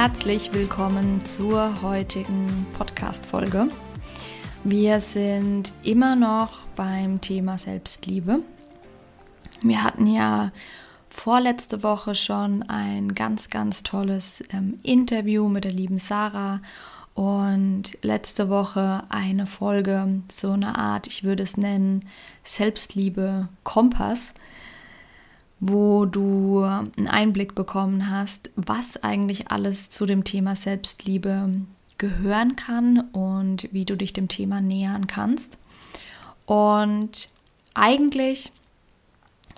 Herzlich willkommen zur heutigen Podcast-Folge. Wir sind immer noch beim Thema Selbstliebe. Wir hatten ja vorletzte Woche schon ein ganz, ganz tolles ähm, Interview mit der lieben Sarah und letzte Woche eine Folge, so eine Art, ich würde es nennen, Selbstliebe Kompass, wo du einen Einblick bekommen hast, was eigentlich alles zu dem Thema Selbstliebe gehören kann und wie du dich dem Thema nähern kannst. Und eigentlich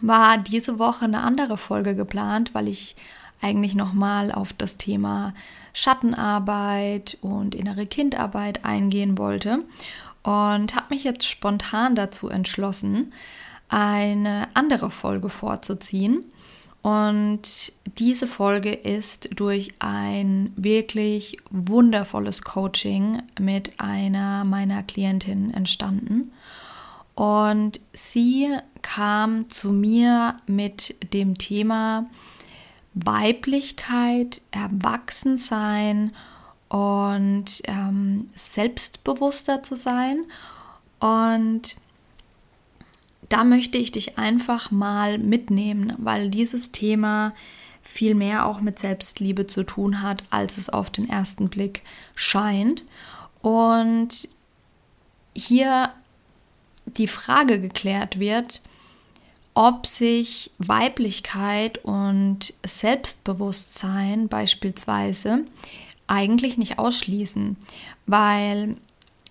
war diese Woche eine andere Folge geplant, weil ich eigentlich nochmal auf das Thema Schattenarbeit und innere Kindarbeit eingehen wollte und habe mich jetzt spontan dazu entschlossen, eine andere Folge vorzuziehen. Und diese Folge ist durch ein wirklich wundervolles Coaching mit einer meiner Klientinnen entstanden. Und sie kam zu mir mit dem Thema Weiblichkeit, Erwachsensein und ähm, selbstbewusster zu sein. Und da möchte ich dich einfach mal mitnehmen, weil dieses Thema viel mehr auch mit Selbstliebe zu tun hat, als es auf den ersten Blick scheint. Und hier die Frage geklärt wird, ob sich Weiblichkeit und Selbstbewusstsein beispielsweise eigentlich nicht ausschließen, weil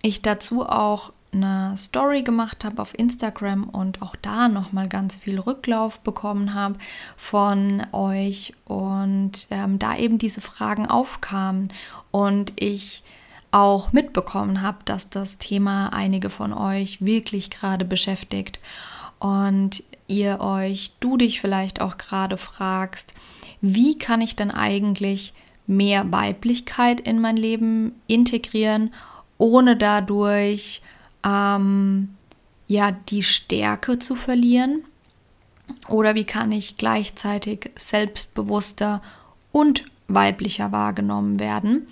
ich dazu auch eine Story gemacht habe auf Instagram und auch da noch mal ganz viel Rücklauf bekommen habe von euch und ähm, da eben diese Fragen aufkamen und ich auch mitbekommen habe, dass das Thema einige von euch wirklich gerade beschäftigt und ihr euch, du dich vielleicht auch gerade fragst, wie kann ich denn eigentlich mehr Weiblichkeit in mein Leben integrieren, ohne dadurch ähm, ja die Stärke zu verlieren? Oder wie kann ich gleichzeitig selbstbewusster und weiblicher wahrgenommen werden?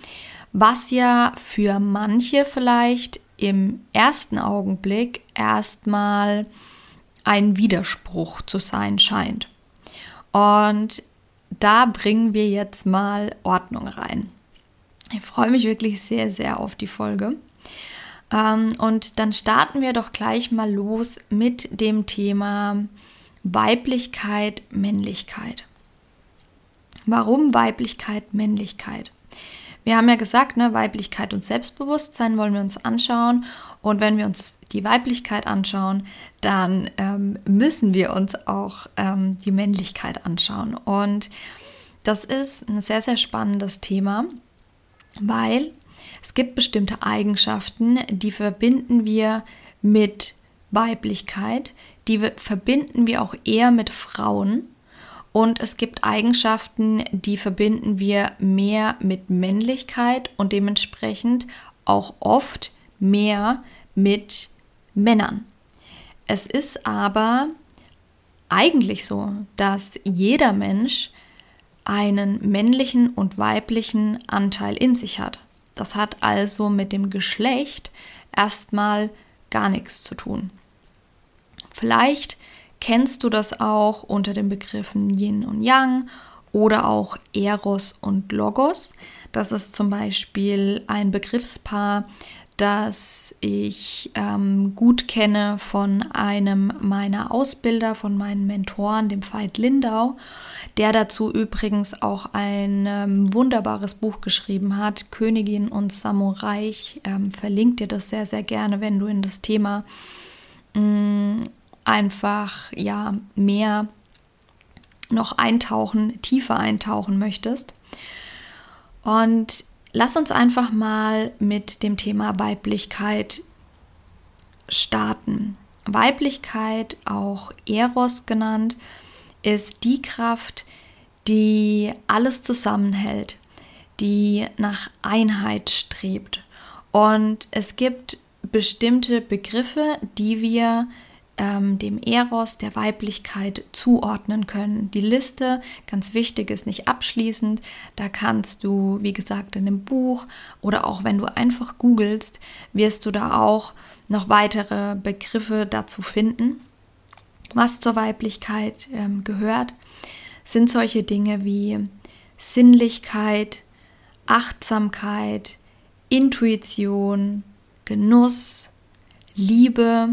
was ja für manche vielleicht im ersten Augenblick erstmal ein Widerspruch zu sein scheint. Und da bringen wir jetzt mal Ordnung rein. Ich freue mich wirklich sehr, sehr auf die Folge. Ähm, und dann starten wir doch gleich mal los mit dem Thema Weiblichkeit, Männlichkeit. Warum Weiblichkeit, Männlichkeit? Wir haben ja gesagt, ne, Weiblichkeit und Selbstbewusstsein wollen wir uns anschauen. Und wenn wir uns die Weiblichkeit anschauen, dann ähm, müssen wir uns auch ähm, die Männlichkeit anschauen. Und das ist ein sehr, sehr spannendes Thema, weil es gibt bestimmte Eigenschaften, die verbinden wir mit Weiblichkeit, die verbinden wir auch eher mit Frauen und es gibt Eigenschaften, die verbinden wir mehr mit Männlichkeit und dementsprechend auch oft mehr mit Männern. Es ist aber eigentlich so, dass jeder Mensch einen männlichen und weiblichen Anteil in sich hat. Das hat also mit dem Geschlecht erstmal gar nichts zu tun. Vielleicht kennst du das auch unter den Begriffen Yin und Yang oder auch Eros und Logos. Das ist zum Beispiel ein Begriffspaar, das ich ähm, gut kenne von einem meiner Ausbilder, von meinen Mentoren, dem Veit Lindau, der dazu übrigens auch ein ähm, wunderbares Buch geschrieben hat, Königin und Samurai. Ich ähm, verlinke dir das sehr, sehr gerne, wenn du in das Thema mh, mm, einfach ja mehr noch eintauchen, tiefer eintauchen möchtest. Und lass uns einfach mal mit dem Thema Weiblichkeit starten. Weiblichkeit, auch Eros genannt, ist die Kraft, die alles zusammenhält, die nach Einheit strebt. Und es gibt bestimmte Begriffe, die wir ähm, dem Eros, der Weiblichkeit zuordnen können. Die Liste, ganz wichtig, ist nicht abschließend. Da kannst du, wie gesagt, in dem Buch oder auch wenn du einfach googelst, wirst du da auch noch weitere Begriffe dazu finden. Was zur Weiblichkeit ähm, gehört, sind solche Dinge wie Sinnlichkeit, Achtsamkeit, Intuition, Genuss, Liebe,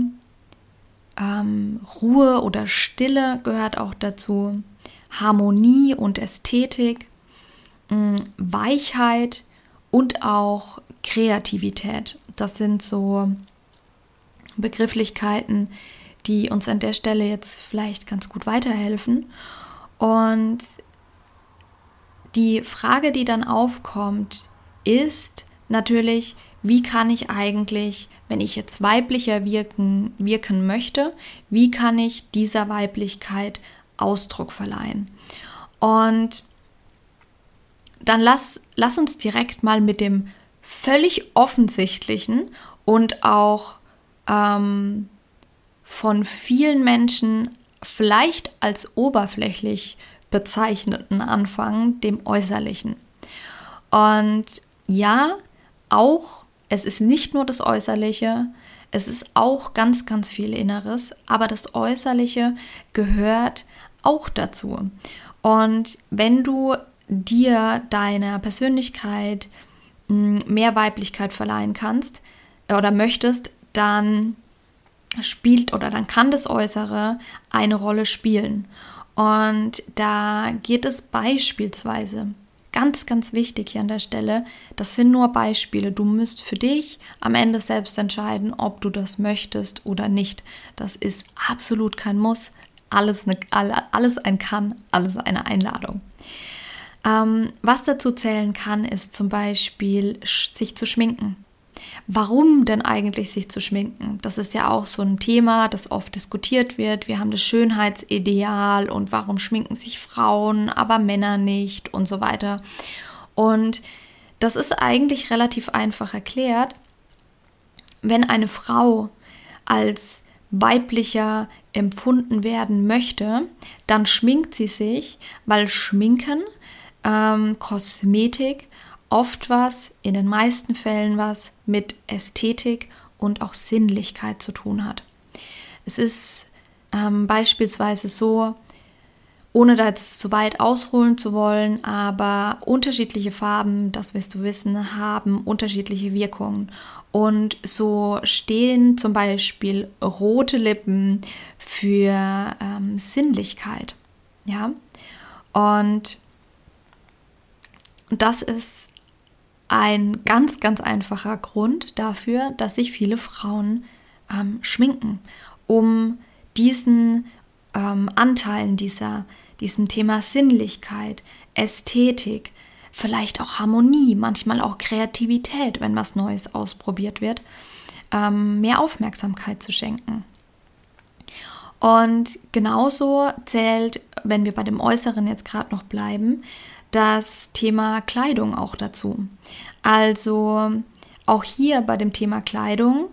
ähm, Ruhe oder Stille gehört auch dazu, Harmonie und Ästhetik, mh, Weichheit und auch Kreativität. Das sind so Begrifflichkeiten, die uns an der Stelle jetzt vielleicht ganz gut weiterhelfen. Und die Frage, die dann aufkommt, ist natürlich, wie kann ich eigentlich, wenn ich jetzt weiblicher wirken, wirken möchte, wie kann ich dieser Weiblichkeit Ausdruck verleihen? Und dann lass, lass uns direkt mal mit dem völlig offensichtlichen und auch ähm, von vielen Menschen vielleicht als oberflächlich bezeichneten anfangen, dem Äußerlichen. Und ja, auch es ist nicht nur das Äußerliche, es ist auch ganz, ganz viel Inneres, aber das Äußerliche gehört auch dazu. Und wenn du dir deiner Persönlichkeit hm, mehr Weiblichkeit verleihen kannst äh, oder möchtest, dann spielt oder dann kann das Äußere eine Rolle spielen. Und da geht es beispielsweise Ganz, ganz wichtig hier an der Stelle, das sind nur Beispiele. Du musst für dich am Ende selbst entscheiden, ob du das möchtest oder nicht. Das ist absolut kein Muss. Alles, eine, alles ein Kann, alles eine Einladung. Ähm, was dazu zählen kann, ist zum Beispiel sich zu schminken. Warum denn eigentlich sich zu schminken? Das ist ja auch so ein Thema, das oft diskutiert wird. Wir haben das Schönheitsideal und warum schminken sich Frauen, aber Männer nicht und so weiter. Und das ist eigentlich relativ einfach erklärt. Wenn eine Frau als weiblicher empfunden werden möchte, dann schminkt sie sich, weil Schminken, ähm, Kosmetik oft was, in den meisten Fällen was mit Ästhetik und auch Sinnlichkeit zu tun hat. Es ist ähm, beispielsweise so, ohne da jetzt zu weit ausholen zu wollen, aber unterschiedliche Farben, das wirst du wissen, haben unterschiedliche Wirkungen. Und so stehen zum Beispiel rote Lippen für ähm, Sinnlichkeit. Ja. Und das ist ein ganz, ganz einfacher Grund dafür, dass sich viele Frauen ähm, schminken, um diesen ähm, Anteilen dieser, diesem Thema Sinnlichkeit, Ästhetik, vielleicht auch Harmonie, manchmal auch Kreativität, wenn was Neues ausprobiert wird, ähm, mehr Aufmerksamkeit zu schenken. Und genauso zählt, wenn wir bei dem Äußeren jetzt gerade noch bleiben, das Thema Kleidung auch dazu. Also auch hier bei dem Thema Kleidung,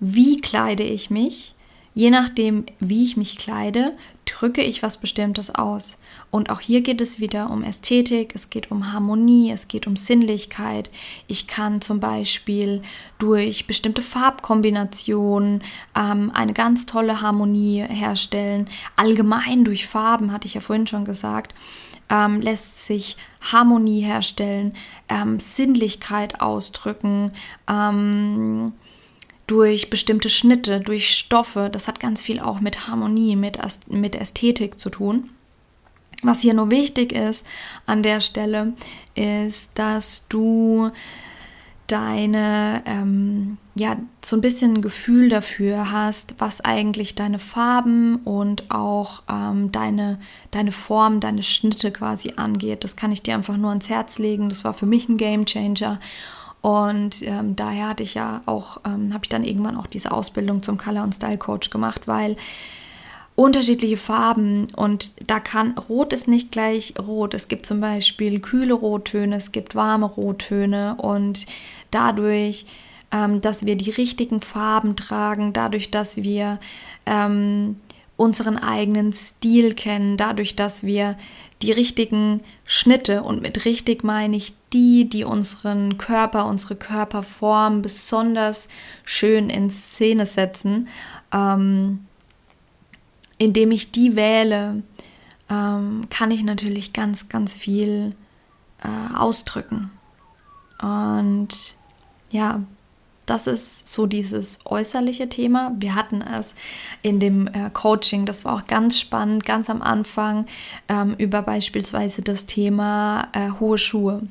wie kleide ich mich? Je nachdem, wie ich mich kleide, drücke ich was Bestimmtes aus. Und auch hier geht es wieder um Ästhetik, es geht um Harmonie, es geht um Sinnlichkeit. Ich kann zum Beispiel durch bestimmte Farbkombinationen ähm, eine ganz tolle Harmonie herstellen. Allgemein durch Farben, hatte ich ja vorhin schon gesagt ähm, lässt sich Harmonie herstellen, ähm, Sinnlichkeit ausdrücken, ähm, durch bestimmte Schnitte, durch Stoffe. Das hat ganz viel auch mit Harmonie, mit, mit Ästhetik zu tun. Was hier nur wichtig ist an der Stelle, ist, dass du deine, ähm, ja, so ein bisschen ein Gefühl dafür hast, was eigentlich deine Farben und auch ähm, deine, deine Form, deine Schnitte quasi angeht. Das kann ich dir einfach nur ans Herz legen. Das war für mich ein Game Changer. Und ähm, daher hatte ich ja auch, ähm, habe ich dann irgendwann auch diese Ausbildung zum Color und Style Coach gemacht, weil unterschiedliche Farben und da kann Rot ist nicht gleich Rot. Es gibt zum Beispiel kühle Rottöne, es gibt warme Rottöne und dadurch, ähm, dass wir die richtigen Farben tragen, dadurch, dass wir ähm, unseren eigenen Stil kennen, dadurch, dass wir die richtigen Schnitte und mit richtig meine ich die, die unseren Körper, unsere Körperform besonders schön in Szene setzen. Ähm, indem ich die wähle, ähm, kann ich natürlich ganz, ganz viel äh, ausdrücken. Und ja, das ist so dieses äußerliche Thema. Wir hatten es in dem äh, Coaching, das war auch ganz spannend, ganz am Anfang, ähm, über beispielsweise das Thema äh, hohe Schuhe.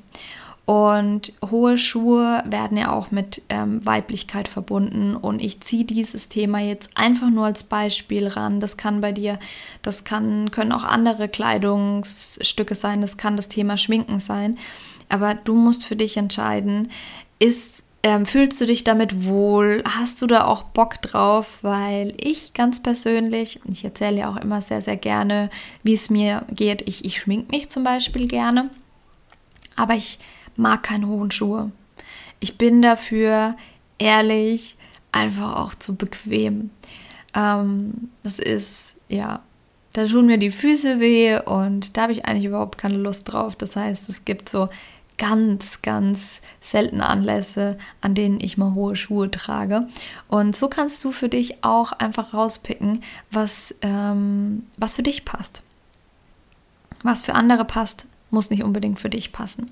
Und hohe Schuhe werden ja auch mit ähm, Weiblichkeit verbunden. Und ich ziehe dieses Thema jetzt einfach nur als Beispiel ran. Das kann bei dir, das kann, können auch andere Kleidungsstücke sein, das kann das Thema Schminken sein. Aber du musst für dich entscheiden, ist, ähm, fühlst du dich damit wohl? Hast du da auch Bock drauf? Weil ich ganz persönlich, ich erzähle ja auch immer sehr, sehr gerne, wie es mir geht. Ich, ich schmink mich zum Beispiel gerne. Aber ich mag keine hohen Schuhe. Ich bin dafür ehrlich einfach auch zu bequem. Ähm, das ist, ja, da tun mir die Füße weh und da habe ich eigentlich überhaupt keine Lust drauf. Das heißt, es gibt so ganz, ganz seltene Anlässe, an denen ich mal hohe Schuhe trage. Und so kannst du für dich auch einfach rauspicken, was, ähm, was für dich passt. Was für andere passt, muss nicht unbedingt für dich passen.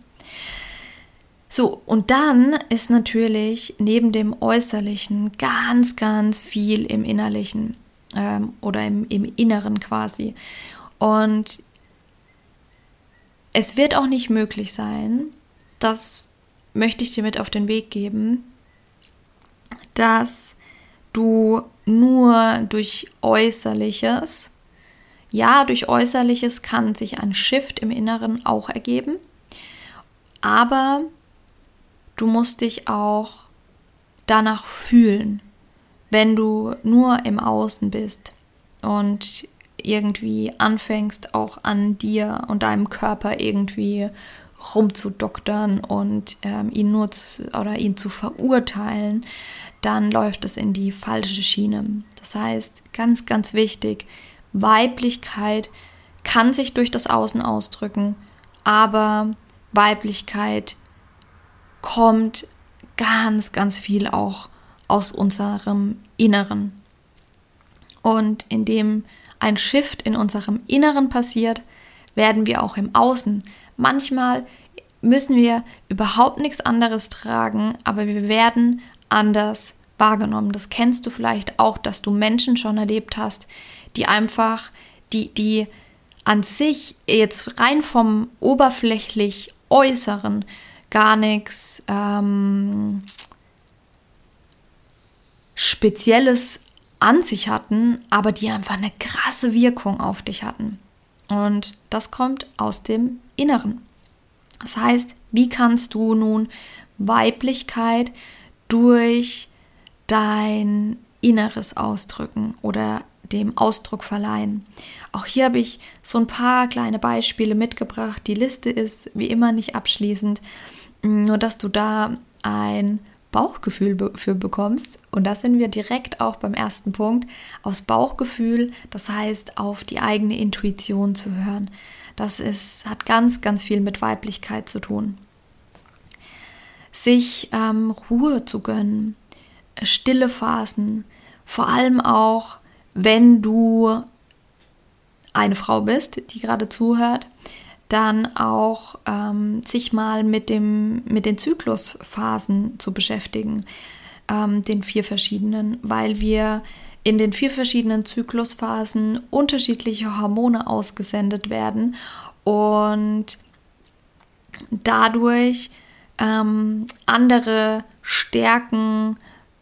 So, und dann ist natürlich neben dem Äußerlichen ganz, ganz viel im Innerlichen ähm, oder im, im Inneren quasi. Und es wird auch nicht möglich sein, das möchte ich dir mit auf den Weg geben, dass du nur durch Äußerliches, ja, durch Äußerliches kann sich ein Shift im Inneren auch ergeben, aber du musst dich auch danach fühlen, wenn du nur im Außen bist und irgendwie anfängst auch an dir und deinem Körper irgendwie rumzudoktern und ähm, ihn nur zu, oder ihn zu verurteilen, dann läuft es in die falsche Schiene. Das heißt, ganz, ganz wichtig, Weiblichkeit kann sich durch das Außen ausdrücken, aber Weiblichkeit kommt ganz, ganz viel auch aus unserem Inneren. Und indem ein Shift in unserem Inneren passiert, werden wir auch im Außen. Manchmal müssen wir überhaupt nichts anderes tragen, aber wir werden anders wahrgenommen. Das kennst du vielleicht auch, dass du Menschen schon erlebt hast, die einfach, die, die an sich jetzt rein vom oberflächlich Äußeren gar nichts ähm, Spezielles an sich hatten, aber die einfach eine krasse Wirkung auf dich hatten. Und das kommt aus dem Inneren. Das heißt, wie kannst du nun Weiblichkeit durch dein Inneres ausdrücken oder dem Ausdruck verleihen. Auch hier habe ich so ein paar kleine Beispiele mitgebracht. Die Liste ist wie immer nicht abschließend. Nur dass du da ein Bauchgefühl für bekommst. Und da sind wir direkt auch beim ersten Punkt, aufs Bauchgefühl, das heißt auf die eigene Intuition zu hören. Das ist, hat ganz, ganz viel mit Weiblichkeit zu tun. Sich ähm, Ruhe zu gönnen, stille Phasen, vor allem auch, wenn du eine Frau bist, die gerade zuhört, dann auch ähm, sich mal mit, dem, mit den Zyklusphasen zu beschäftigen. ähm, den vier verschiedenen, weil wir in den vier verschiedenen Zyklusphasen unterschiedliche Hormone ausgesendet werden und dadurch ähm, andere Stärken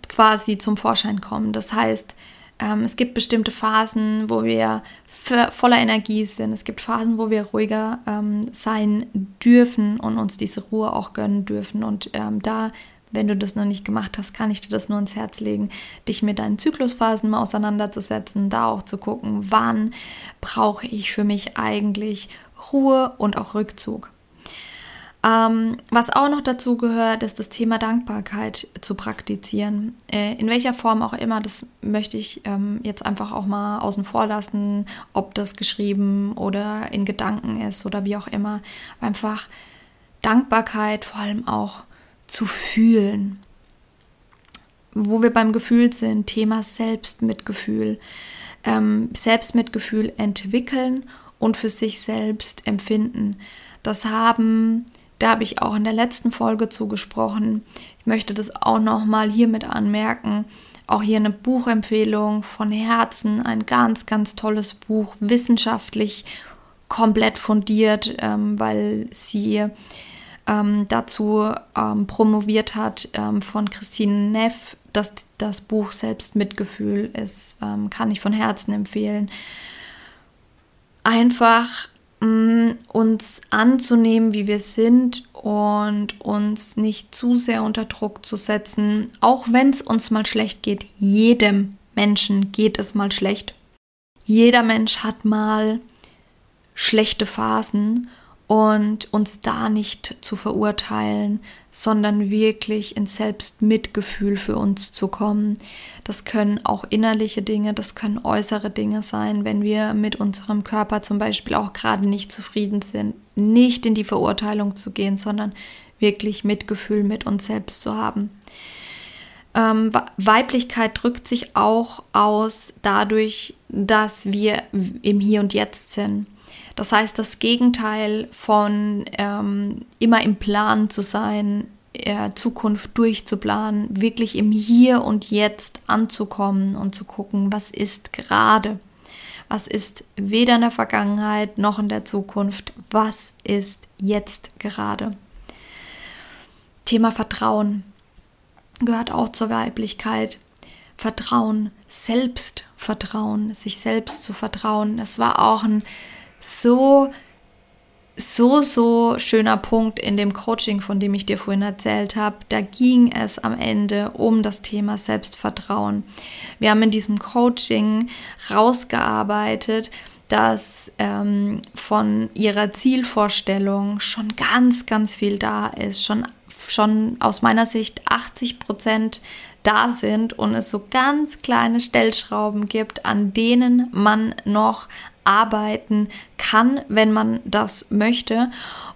quasi zum Vorschein kommen. Das heißt, ähm, es gibt bestimmte Phasen, wo wir voller Energie sind. Es gibt Phasen, wo wir ruhiger ähm, sein dürfen und uns diese Ruhe auch gönnen dürfen. Und ähm, da, wenn du das noch nicht gemacht hast, kann ich dir das nur ins Herz legen, dich mit deinen Zyklusphasen mal auseinanderzusetzen, da auch zu gucken, wann brauche ich für mich eigentlich Ruhe und auch Rückzug. Ähm, was auch noch dazu gehört, ist das Thema Dankbarkeit zu praktizieren. Äh, in welcher Form auch immer, das möchte ich ähm, jetzt einfach auch mal außen vor lassen, ob das geschrieben oder in Gedanken ist oder wie auch immer. Einfach Dankbarkeit vor allem auch zu fühlen. Wo wir beim Gefühl sind, Thema Selbstmitgefühl. Ähm, Selbstmitgefühl entwickeln und für sich selbst empfinden. Das haben da habe ich auch in der letzten Folge zugesprochen. Ich möchte das auch noch mal hiermit anmerken. Auch hier eine Buchempfehlung von Herzen, ein ganz, ganz tolles Buch, wissenschaftlich komplett fundiert, ähm, weil sie ähm, dazu ähm, promoviert hat ähm, von Christine Neff. Das, das Buch Selbstmitgefühl ist, ähm, kann ich von Herzen empfehlen. Einfach uns anzunehmen, wie wir sind und uns nicht zu sehr unter Druck zu setzen, auch wenn es uns mal schlecht geht. Jedem Menschen geht es mal schlecht. Jeder Mensch hat mal schlechte Phasen und uns da nicht zu verurteilen, sondern wirklich ins Selbstmitgefühl für uns zu kommen. Das können auch innerliche Dinge, das können äußere Dinge sein, wenn wir mit unserem Körper zum Beispiel auch gerade nicht zufrieden sind, nicht in die Verurteilung zu gehen, sondern wirklich Mitgefühl mit uns selbst zu haben. Ähm, Weiblichkeit drückt sich auch aus dadurch, dass wir im Hier und Jetzt sind das heißt, das Gegenteil von ähm, immer im Plan zu sein, äh, Zukunft durchzuplanen, wirklich im Hier und Jetzt anzukommen und zu gucken, was ist gerade. Was ist weder in der Vergangenheit noch in der Zukunft? Was ist jetzt gerade? Thema Vertrauen gehört auch zur Weiblichkeit. Vertrauen, Selbstvertrauen, sich selbst zu vertrauen. Das war auch ein so, so, so schöner Punkt in dem Coaching, von dem ich dir vorhin erzählt habe. Da ging es am Ende um das Thema Selbstvertrauen. Wir haben in diesem Coaching rausgearbeitet, dass ähm, von ihrer Zielvorstellung schon ganz, ganz viel da ist, schon, schon aus meiner Sicht 80 Prozent da sind und es so ganz kleine Stellschrauben gibt, an denen man noch arbeiten kann, wenn man das möchte.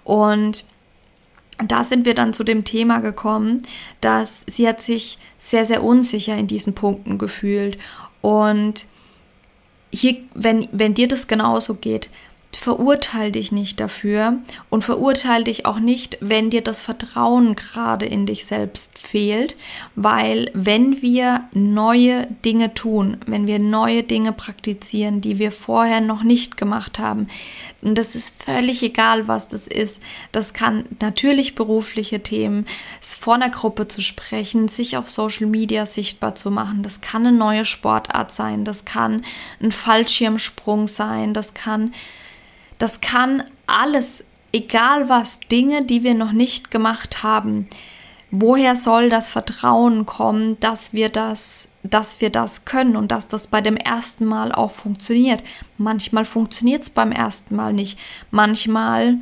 Und da sind wir dann zu dem Thema gekommen, dass sie hat sich sehr, sehr unsicher in diesen Punkten gefühlt. Und hier, wenn, wenn dir das genauso geht, verurteil dich nicht dafür und verurteil dich auch nicht, wenn dir das Vertrauen gerade in dich selbst fehlt, weil wenn wir neue Dinge tun, wenn wir neue Dinge praktizieren, die wir vorher noch nicht gemacht haben, und das ist völlig egal, was das ist. Das kann natürlich berufliche Themen, vor einer Gruppe zu sprechen, sich auf Social Media sichtbar zu machen. Das kann eine neue Sportart sein, das kann ein Fallschirmsprung sein, das kann das kann alles, egal was, Dinge, die wir noch nicht gemacht haben. Woher soll das Vertrauen kommen, dass wir das, dass wir das können und dass das bei dem ersten Mal auch funktioniert? Manchmal funktioniert es beim ersten Mal nicht. Manchmal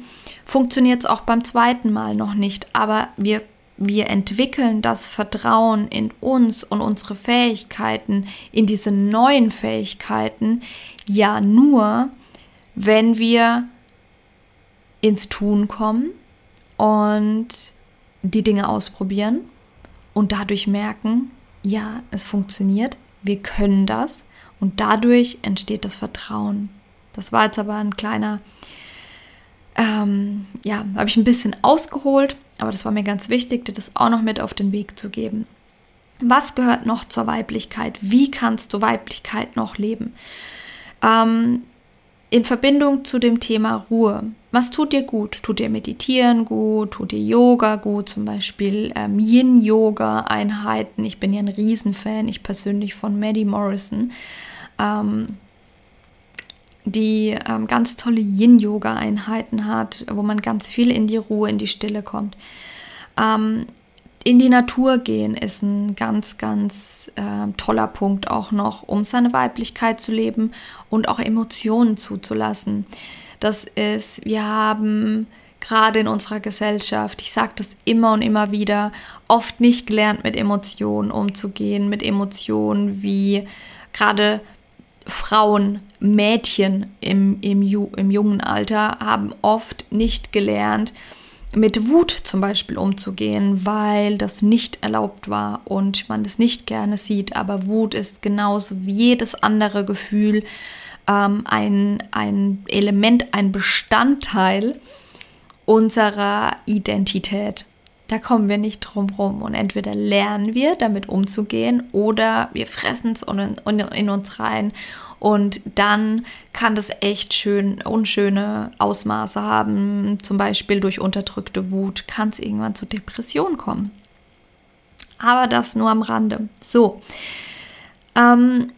funktioniert es auch beim zweiten Mal noch nicht. Aber wir wir entwickeln das Vertrauen in uns und unsere Fähigkeiten, in diese neuen Fähigkeiten, ja nur, wenn wir ins Tun kommen und die Dinge ausprobieren und dadurch merken, ja, es funktioniert, wir können das und dadurch entsteht das Vertrauen. Das war jetzt aber ein kleiner, ähm, ja, habe ich ein bisschen ausgeholt, aber das war mir ganz wichtig, dir das auch noch mit auf den Weg zu geben. Was gehört noch zur Weiblichkeit? Wie kannst du Weiblichkeit noch leben? Ähm, in Verbindung zu dem Thema Ruhe. Was tut dir gut? Tut dir Meditieren gut? Tut dir Yoga gut? Zum Beispiel ähm, Yin-Yoga-Einheiten. Ich bin ja ein Riesenfan, ich persönlich von Maddie Morrison, ähm, die ähm, ganz tolle Yin-Yoga-Einheiten hat, wo man ganz viel in die Ruhe, in die Stille kommt. In die Natur gehen ist ein ganz, ganz äh, toller Punkt auch noch, um seine Weiblichkeit zu leben und auch Emotionen zuzulassen. Das ist, wir haben gerade in unserer Gesellschaft, ich sage das immer und immer wieder, oft nicht gelernt, mit Emotionen umzugehen, mit Emotionen wie gerade Frauen, Mädchen im, im, im jungen Alter haben oft nicht gelernt, mit Wut zum Beispiel umzugehen, weil das nicht erlaubt war und man es nicht gerne sieht. Aber Wut ist genauso wie jedes andere Gefühl ähm, ein, ein Element, ein Bestandteil unserer Identität. Da kommen wir nicht drum rum. Und entweder lernen wir damit umzugehen oder wir fressen es in uns rein und dann kann das echt schön unschöne Ausmaße haben. Zum Beispiel durch unterdrückte Wut kann es irgendwann zu Depressionen kommen. Aber das nur am Rande. So. Ähm,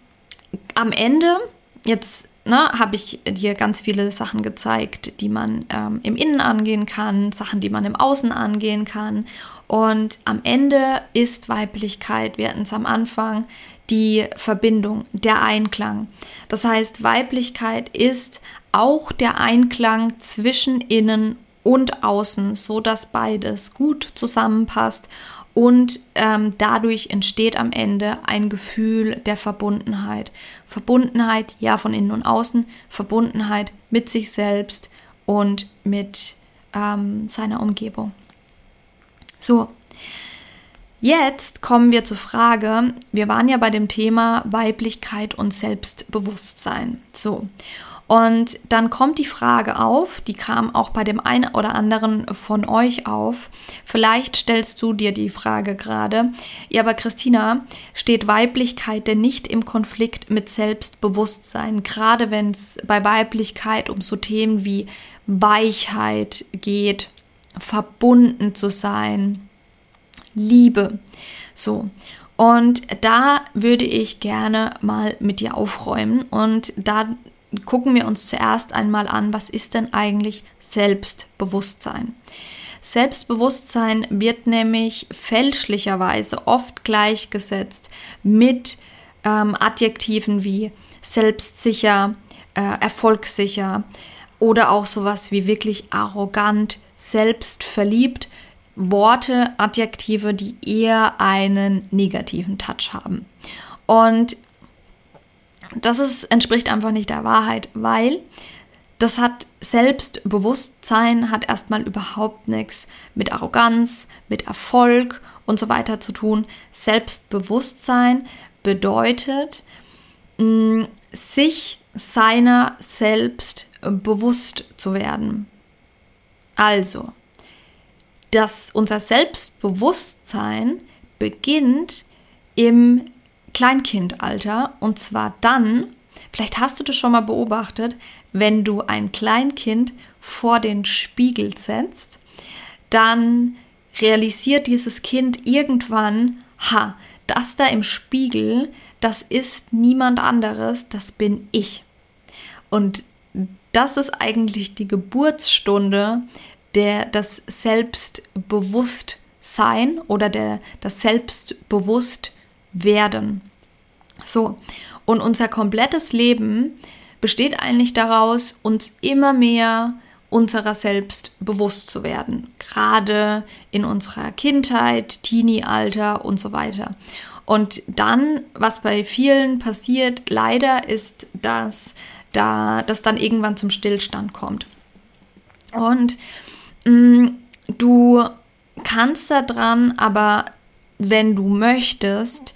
am Ende, jetzt ne, habe ich dir ganz viele Sachen gezeigt, die man ähm, im Innen angehen kann, Sachen, die man im Außen angehen kann. Und am Ende ist Weiblichkeit, wir hatten es am Anfang, die Verbindung, der Einklang. Das heißt, Weiblichkeit ist auch der Einklang zwischen innen und außen, so dass beides gut zusammenpasst und ähm, dadurch entsteht am Ende ein Gefühl der Verbundenheit. Verbundenheit, ja, von innen und außen, Verbundenheit mit sich selbst und mit ähm, seiner Umgebung. So, Jetzt kommen wir zur Frage, wir waren ja bei dem Thema Weiblichkeit und Selbstbewusstsein. So. Und dann kommt die Frage auf, die kam auch bei dem einen oder anderen von euch auf. Vielleicht stellst du dir die Frage gerade, ja, aber Christina, steht Weiblichkeit denn nicht im Konflikt mit Selbstbewusstsein? Gerade wenn es bei Weiblichkeit um so Themen wie Weichheit geht, verbunden zu sein, Liebe. So. Und da würde ich gerne mal mit dir aufräumen und da gucken wir uns zuerst einmal an, was ist denn eigentlich Selbstbewusstsein? Selbstbewusstsein wird nämlich fälschlicherweise oft gleichgesetzt mit ähm, Adjektiven wie selbstsicher, äh, erfolgssicher oder auch sowas wie wirklich arrogant, selbstverliebt Worte, Adjektive, die eher einen negativen Touch haben. Und das ist, entspricht einfach nicht der Wahrheit, weil das hat Selbstbewusstsein, hat erstmal überhaupt nichts mit Arroganz, mit Erfolg und so weiter zu tun. Selbstbewusstsein bedeutet, mm, sich seiner selbst bewusst zu werden. Also, dass unser Selbstbewusstsein beginnt im Kleinkindalter und zwar dann, vielleicht hast du das schon mal beobachtet, wenn du ein Kleinkind vor den Spiegel setzt, dann realisiert dieses Kind irgendwann, ha, das da im Spiegel, das ist niemand anderes, das bin ich. Und das ist eigentlich die Geburtsstunde der das Selbstbewusstsein oder der, das Selbstbewusstwerden. So, und unser komplettes Leben besteht eigentlich daraus, uns immer mehr unserer selbst bewusst zu werden, gerade in unserer Kindheit, Teenie-Alter und so weiter. Und dann, was bei vielen passiert, leider ist, dass da das dann irgendwann zum Stillstand kommt. Und Mm, du kannst daran, aber wenn du möchtest,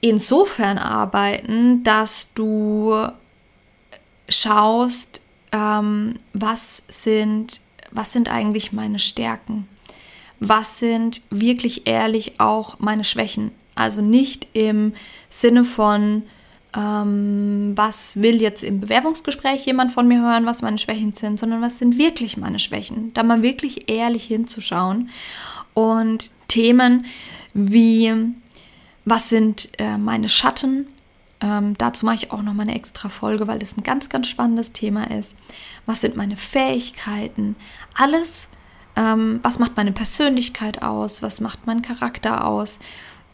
insofern arbeiten, dass du schaust, ähm, was sind, was sind eigentlich meine Stärken? was sind wirklich ehrlich auch meine Schwächen. Also nicht im Sinne von, ähm, was will jetzt im Bewerbungsgespräch jemand von mir hören, was meine Schwächen sind, sondern was sind wirklich meine Schwächen. Da mal wirklich ehrlich hinzuschauen. Und Themen wie, was sind äh, meine Schatten? Ähm, dazu mache ich auch noch mal eine extra Folge, weil das ein ganz, ganz spannendes Thema ist. Was sind meine Fähigkeiten? Alles, ähm, was macht meine Persönlichkeit aus? Was macht mein Charakter aus?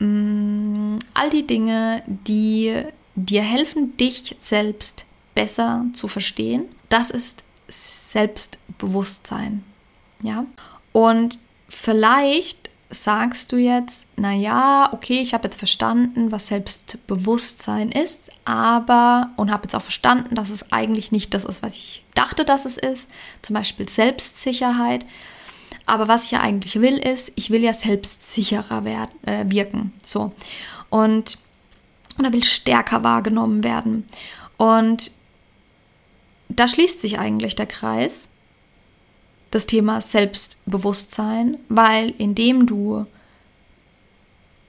Ähm, all die Dinge, die dir helfen, dich selbst besser zu verstehen. Das ist Selbstbewusstsein. Ja? Und vielleicht sagst du jetzt, naja, okay, ich habe jetzt verstanden, was Selbstbewusstsein ist, aber und habe jetzt auch verstanden, dass es eigentlich nicht das ist, was ich dachte, dass es ist, zum Beispiel Selbstsicherheit. Aber was ich ja eigentlich will, ist, ich will ja selbstsicherer werden, äh, wirken. So. Und, und er will stärker wahrgenommen werden. Und da schließt sich eigentlich der Kreis das Thema Selbstbewusstsein, weil indem du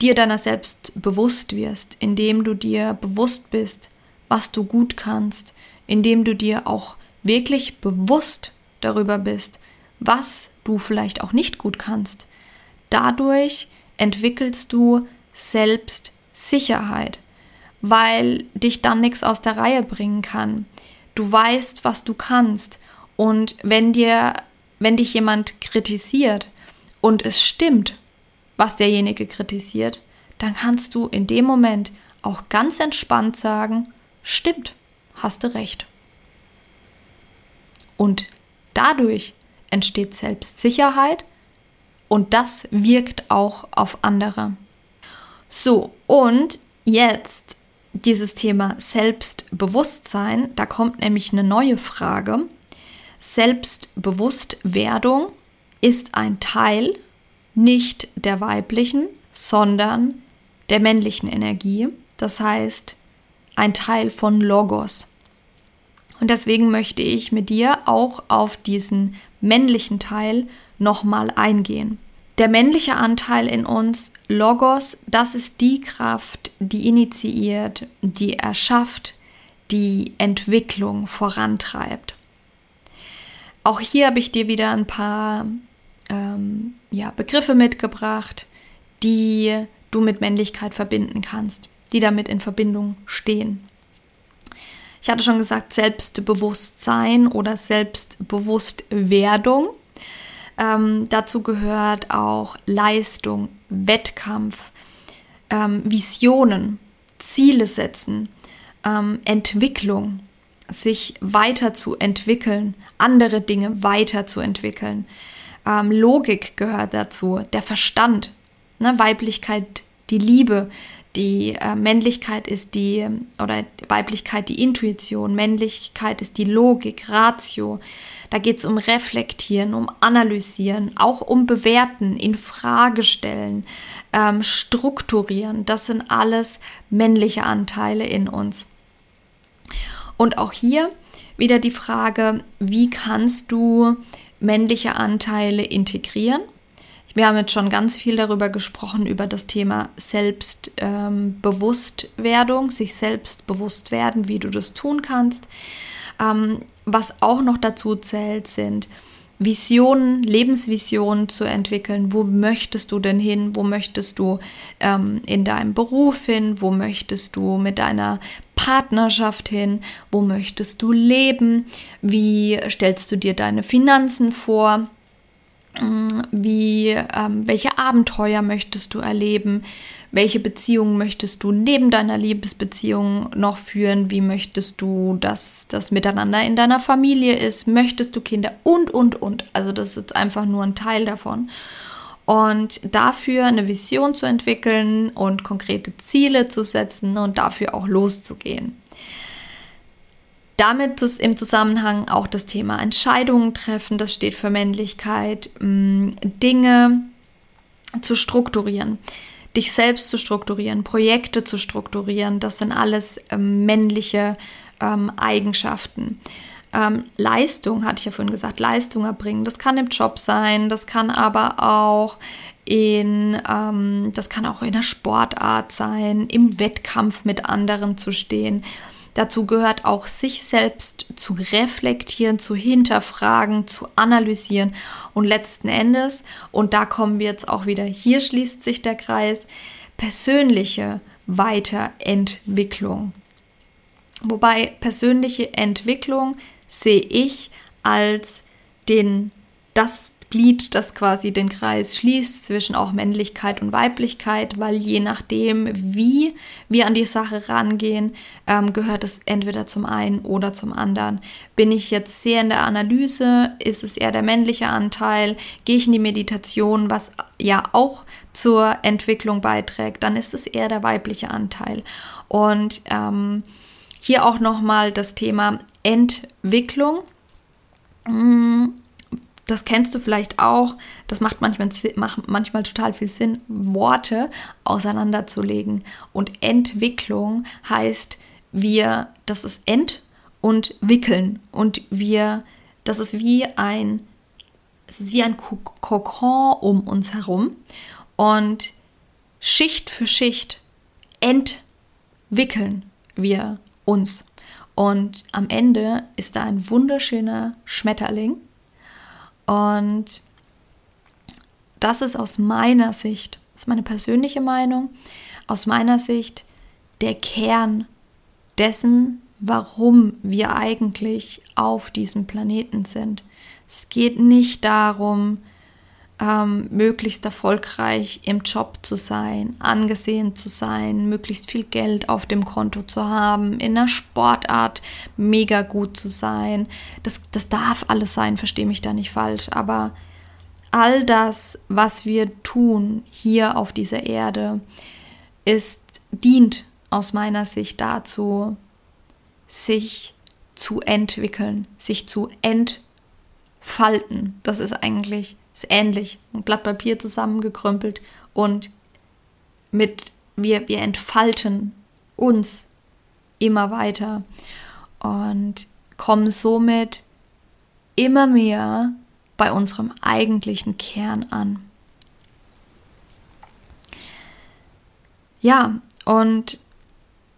dir deiner selbst bewusst wirst, indem du dir bewusst bist, was du gut kannst, indem du dir auch wirklich bewusst darüber bist, was du vielleicht auch nicht gut kannst. Dadurch entwickelst du Selbstsicherheit, weil dich dann nichts aus der Reihe bringen kann. Du weißt, was du kannst. Und wenn dir wenn dich jemand kritisiert und es stimmt, was derjenige kritisiert, dann kannst du in dem Moment auch ganz entspannt sagen, stimmt, hast du recht. Und dadurch entsteht Selbstsicherheit und das wirkt auch auf andere. So, und jetzt dieses Thema Selbstbewusstsein, da kommt nämlich eine neue Frage. Selbstbewusstwerdung ist ein Teil nicht der weiblichen, sondern der männlichen Energie. Das heißt, ein Teil von Logos. Und deswegen möchte ich mit dir auch auf diesen männlichen Teil nochmal eingehen. Der männliche Anteil in uns, Logos, das ist die Kraft, die initiiert, die erschafft, die Entwicklung vorantreibt. Auch hier habe ich dir wieder ein paar ähm, ja, Begriffe mitgebracht, die du mit Männlichkeit verbinden kannst, die damit in Verbindung stehen. Ich hatte schon gesagt, Selbstbewusstsein oder Selbstbewusstwerdung. Ähm, dazu gehört auch Leistung, Wettkampf, ähm, Visionen, Ziele setzen, ähm, Entwicklung, sich weiterzuentwickeln, andere Dinge weiterzuentwickeln. Ähm, Logik gehört dazu, der Verstand, ne? Weiblichkeit, die Liebe, die äh, Männlichkeit ist die, oder Weiblichkeit die Intuition, Männlichkeit ist die Logik, Ratio. Da geht es um Reflektieren, um Analysieren, auch um Bewerten, in Frage stellen, ähm, strukturieren. Das sind alles männliche Anteile in uns. Und auch hier wieder die Frage, wie kannst du männliche Anteile integrieren? Wir haben jetzt schon ganz viel darüber gesprochen, über das Thema Selbstbewusstwerdung, ähm, sich selbst bewusst werden, wie du das tun kannst. Ähm, was auch noch dazu zählt, sind Visionen, Lebensvisionen zu entwickeln. Wo möchtest du denn hin? Wo möchtest du ähm, in deinem Beruf hin? Wo möchtest du mit deiner Partnerschaft hin? Wo möchtest du leben? Wie stellst du dir deine Finanzen vor? Mm, wie, ähm, welche Abenteuer möchtest du erleben? Welche Beziehungen möchtest du neben deiner Liebesbeziehung noch führen? Wie möchtest du, dass das Miteinander in deiner Familie ist? Möchtest du Kinder? Und, und, und. Also das ist jetzt einfach nur ein Teil davon. Und dafür eine Vision zu entwickeln und konkrete Ziele zu setzen und dafür auch loszugehen. Damit im Zusammenhang auch das Thema Entscheidungen treffen, das steht für Männlichkeit, mm, Dinge zu strukturieren dich selbst zu strukturieren, Projekte zu strukturieren, das sind alles ähm, männliche ähm, Eigenschaften. ähm, Leistung, hatte ich ja vorhin gesagt, Leistung erbringen. Das kann im Job sein, das kann aber auch in, das kann auch in der Sportart sein, im Wettkampf mit anderen zu stehen. Dazu gehört auch, sich selbst zu reflektieren, zu hinterfragen, zu analysieren und letzten Endes, und da kommen wir jetzt auch wieder, hier schließt sich der Kreis, persönliche Weiterentwicklung. Wobei persönliche Entwicklung sehe ich als den, das Glied, das quasi den Kreis schließt zwischen auch Männlichkeit und Weiblichkeit, weil je nachdem, wie wir an die Sache rangehen, ähm, gehört es entweder zum einen oder zum anderen. Bin ich jetzt sehr in der Analyse, ist es eher der männliche Anteil, gehe ich in die Meditation, was ja auch zur Entwicklung beiträgt, dann ist es eher der weibliche Anteil. Und ähm, hier auch nochmal das Thema Entwicklung. Hm, das kennst du vielleicht auch. Das macht manchmal, macht manchmal total viel Sinn, Worte auseinanderzulegen. Und Entwicklung heißt, wir, das ist Ent und wickeln. Und wir, das ist wie ein, es ist wie ein Kokon um uns herum. Und Schicht für Schicht entwickeln wir uns. Und am Ende ist da ein wunderschöner Schmetterling. Und das ist aus meiner Sicht, das ist meine persönliche Meinung, aus meiner Sicht der Kern dessen, warum wir eigentlich auf diesem Planeten sind. Es geht nicht darum, ähm, möglichst erfolgreich im Job zu sein, angesehen zu sein, möglichst viel Geld auf dem Konto zu haben, in der Sportart mega gut zu sein. Das, das darf alles sein, verstehe mich da nicht falsch, aber all das, was wir tun hier auf dieser Erde, ist, dient aus meiner Sicht dazu, sich zu entwickeln, sich zu entfalten. Das ist eigentlich ist ähnlich. Ein Blatt Papier zusammengekrümpelt und mit wir, wir entfalten uns immer weiter und kommen somit immer mehr bei unserem eigentlichen Kern an. Ja, und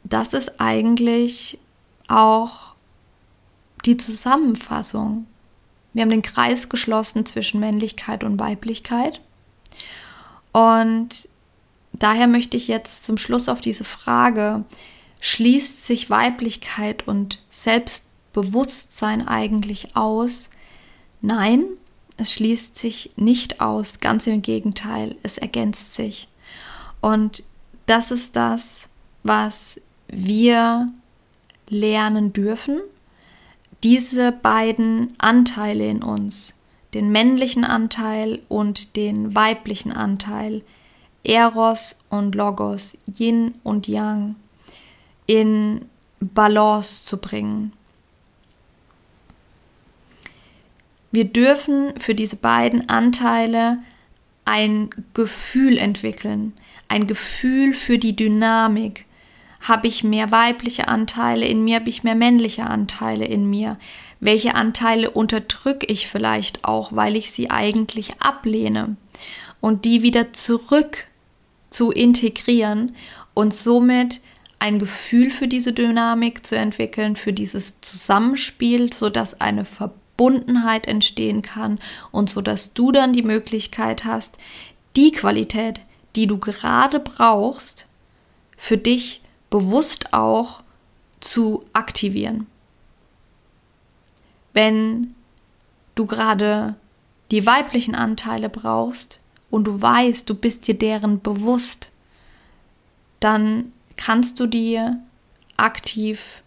das ist eigentlich auch die Zusammenfassung wir haben den Kreis geschlossen zwischen Männlichkeit und Weiblichkeit. Und daher möchte ich jetzt zum Schluss auf diese Frage, schließt sich Weiblichkeit und Selbstbewusstsein eigentlich aus? Nein, es schließt sich nicht aus, ganz im Gegenteil, es ergänzt sich. Und das ist das, was wir lernen dürfen diese beiden Anteile in uns, den männlichen Anteil und den weiblichen Anteil, Eros und Logos, Yin und Yang, in Balance zu bringen. Wir dürfen für diese beiden Anteile ein Gefühl entwickeln, ein Gefühl für die Dynamik, habe ich mehr weibliche Anteile in mir? Habe ich mehr männliche Anteile in mir? Welche Anteile unterdrücke ich vielleicht auch, weil ich sie eigentlich ablehne? Und die wieder zurück zu integrieren und somit ein Gefühl für diese Dynamik zu entwickeln, für dieses Zusammenspiel, sodass eine Verbundenheit entstehen kann und sodass du dann die Möglichkeit hast, die Qualität, die du gerade brauchst, für dich bewusst auch zu aktivieren. Wenn du gerade die weiblichen Anteile brauchst und du weißt, du bist dir deren bewusst, dann kannst du die aktiv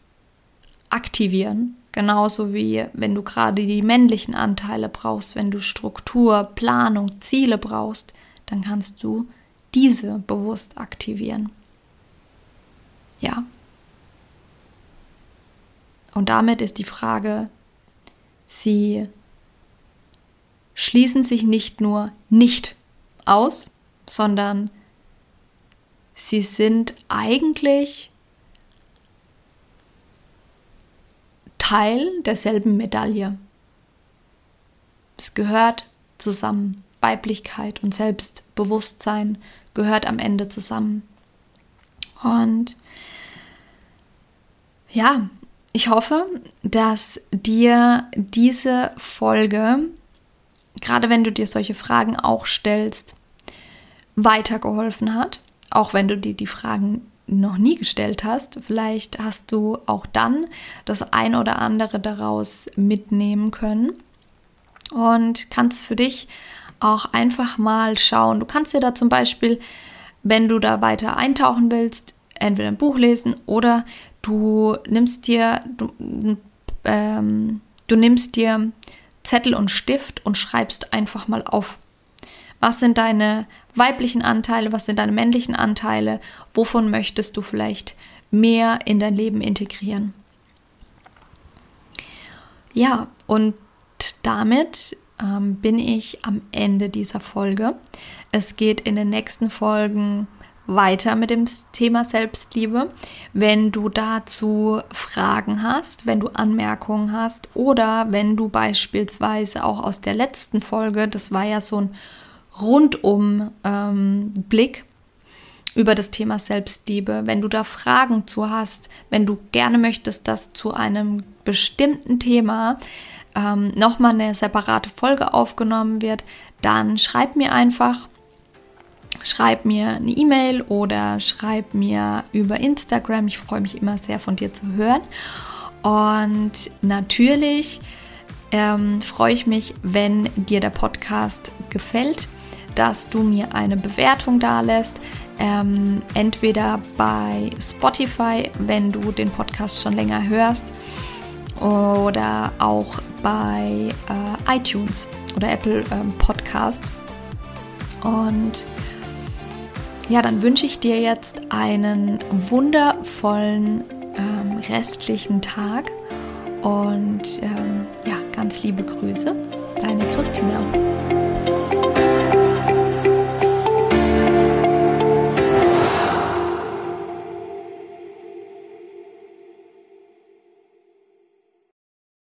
aktivieren. Genauso wie wenn du gerade die männlichen Anteile brauchst, wenn du Struktur, Planung, Ziele brauchst, dann kannst du diese bewusst aktivieren. Ja. Und damit ist die Frage, sie schließen sich nicht nur nicht aus, sondern sie sind eigentlich Teil derselben Medaille. Es gehört zusammen. Weiblichkeit und Selbstbewusstsein gehört am Ende zusammen. Und ja, ich hoffe, dass dir diese Folge, gerade wenn du dir solche Fragen auch stellst, weitergeholfen hat. Auch wenn du dir die Fragen noch nie gestellt hast. Vielleicht hast du auch dann das ein oder andere daraus mitnehmen können und kannst für dich auch einfach mal schauen. Du kannst dir da zum Beispiel, wenn du da weiter eintauchen willst, entweder ein Buch lesen oder du nimmst dir, du, ähm, du nimmst dir Zettel und Stift und schreibst einfach mal auf. Was sind deine weiblichen Anteile, was sind deine männlichen Anteile, wovon möchtest du vielleicht mehr in dein Leben integrieren? Ja, und damit ähm, bin ich am Ende dieser Folge. Es geht in den nächsten Folgen weiter mit dem Thema Selbstliebe. Wenn du dazu Fragen hast, wenn du Anmerkungen hast oder wenn du beispielsweise auch aus der letzten Folge, das war ja so ein rundum ähm, Blick über das Thema Selbstliebe, wenn du da Fragen zu hast, wenn du gerne möchtest, dass zu einem bestimmten Thema ähm, nochmal eine separate Folge aufgenommen wird, dann schreib mir einfach schreib mir eine E-Mail oder schreib mir über Instagram. Ich freue mich immer sehr von dir zu hören. Und natürlich ähm, freue ich mich, wenn dir der Podcast gefällt, dass du mir eine Bewertung da lässt. Ähm, entweder bei Spotify, wenn du den Podcast schon länger hörst, oder auch bei äh, iTunes oder Apple ähm, Podcast. Und ja, dann wünsche ich dir jetzt einen wundervollen ähm, restlichen Tag und ähm, ja, ganz liebe Grüße, deine Christina.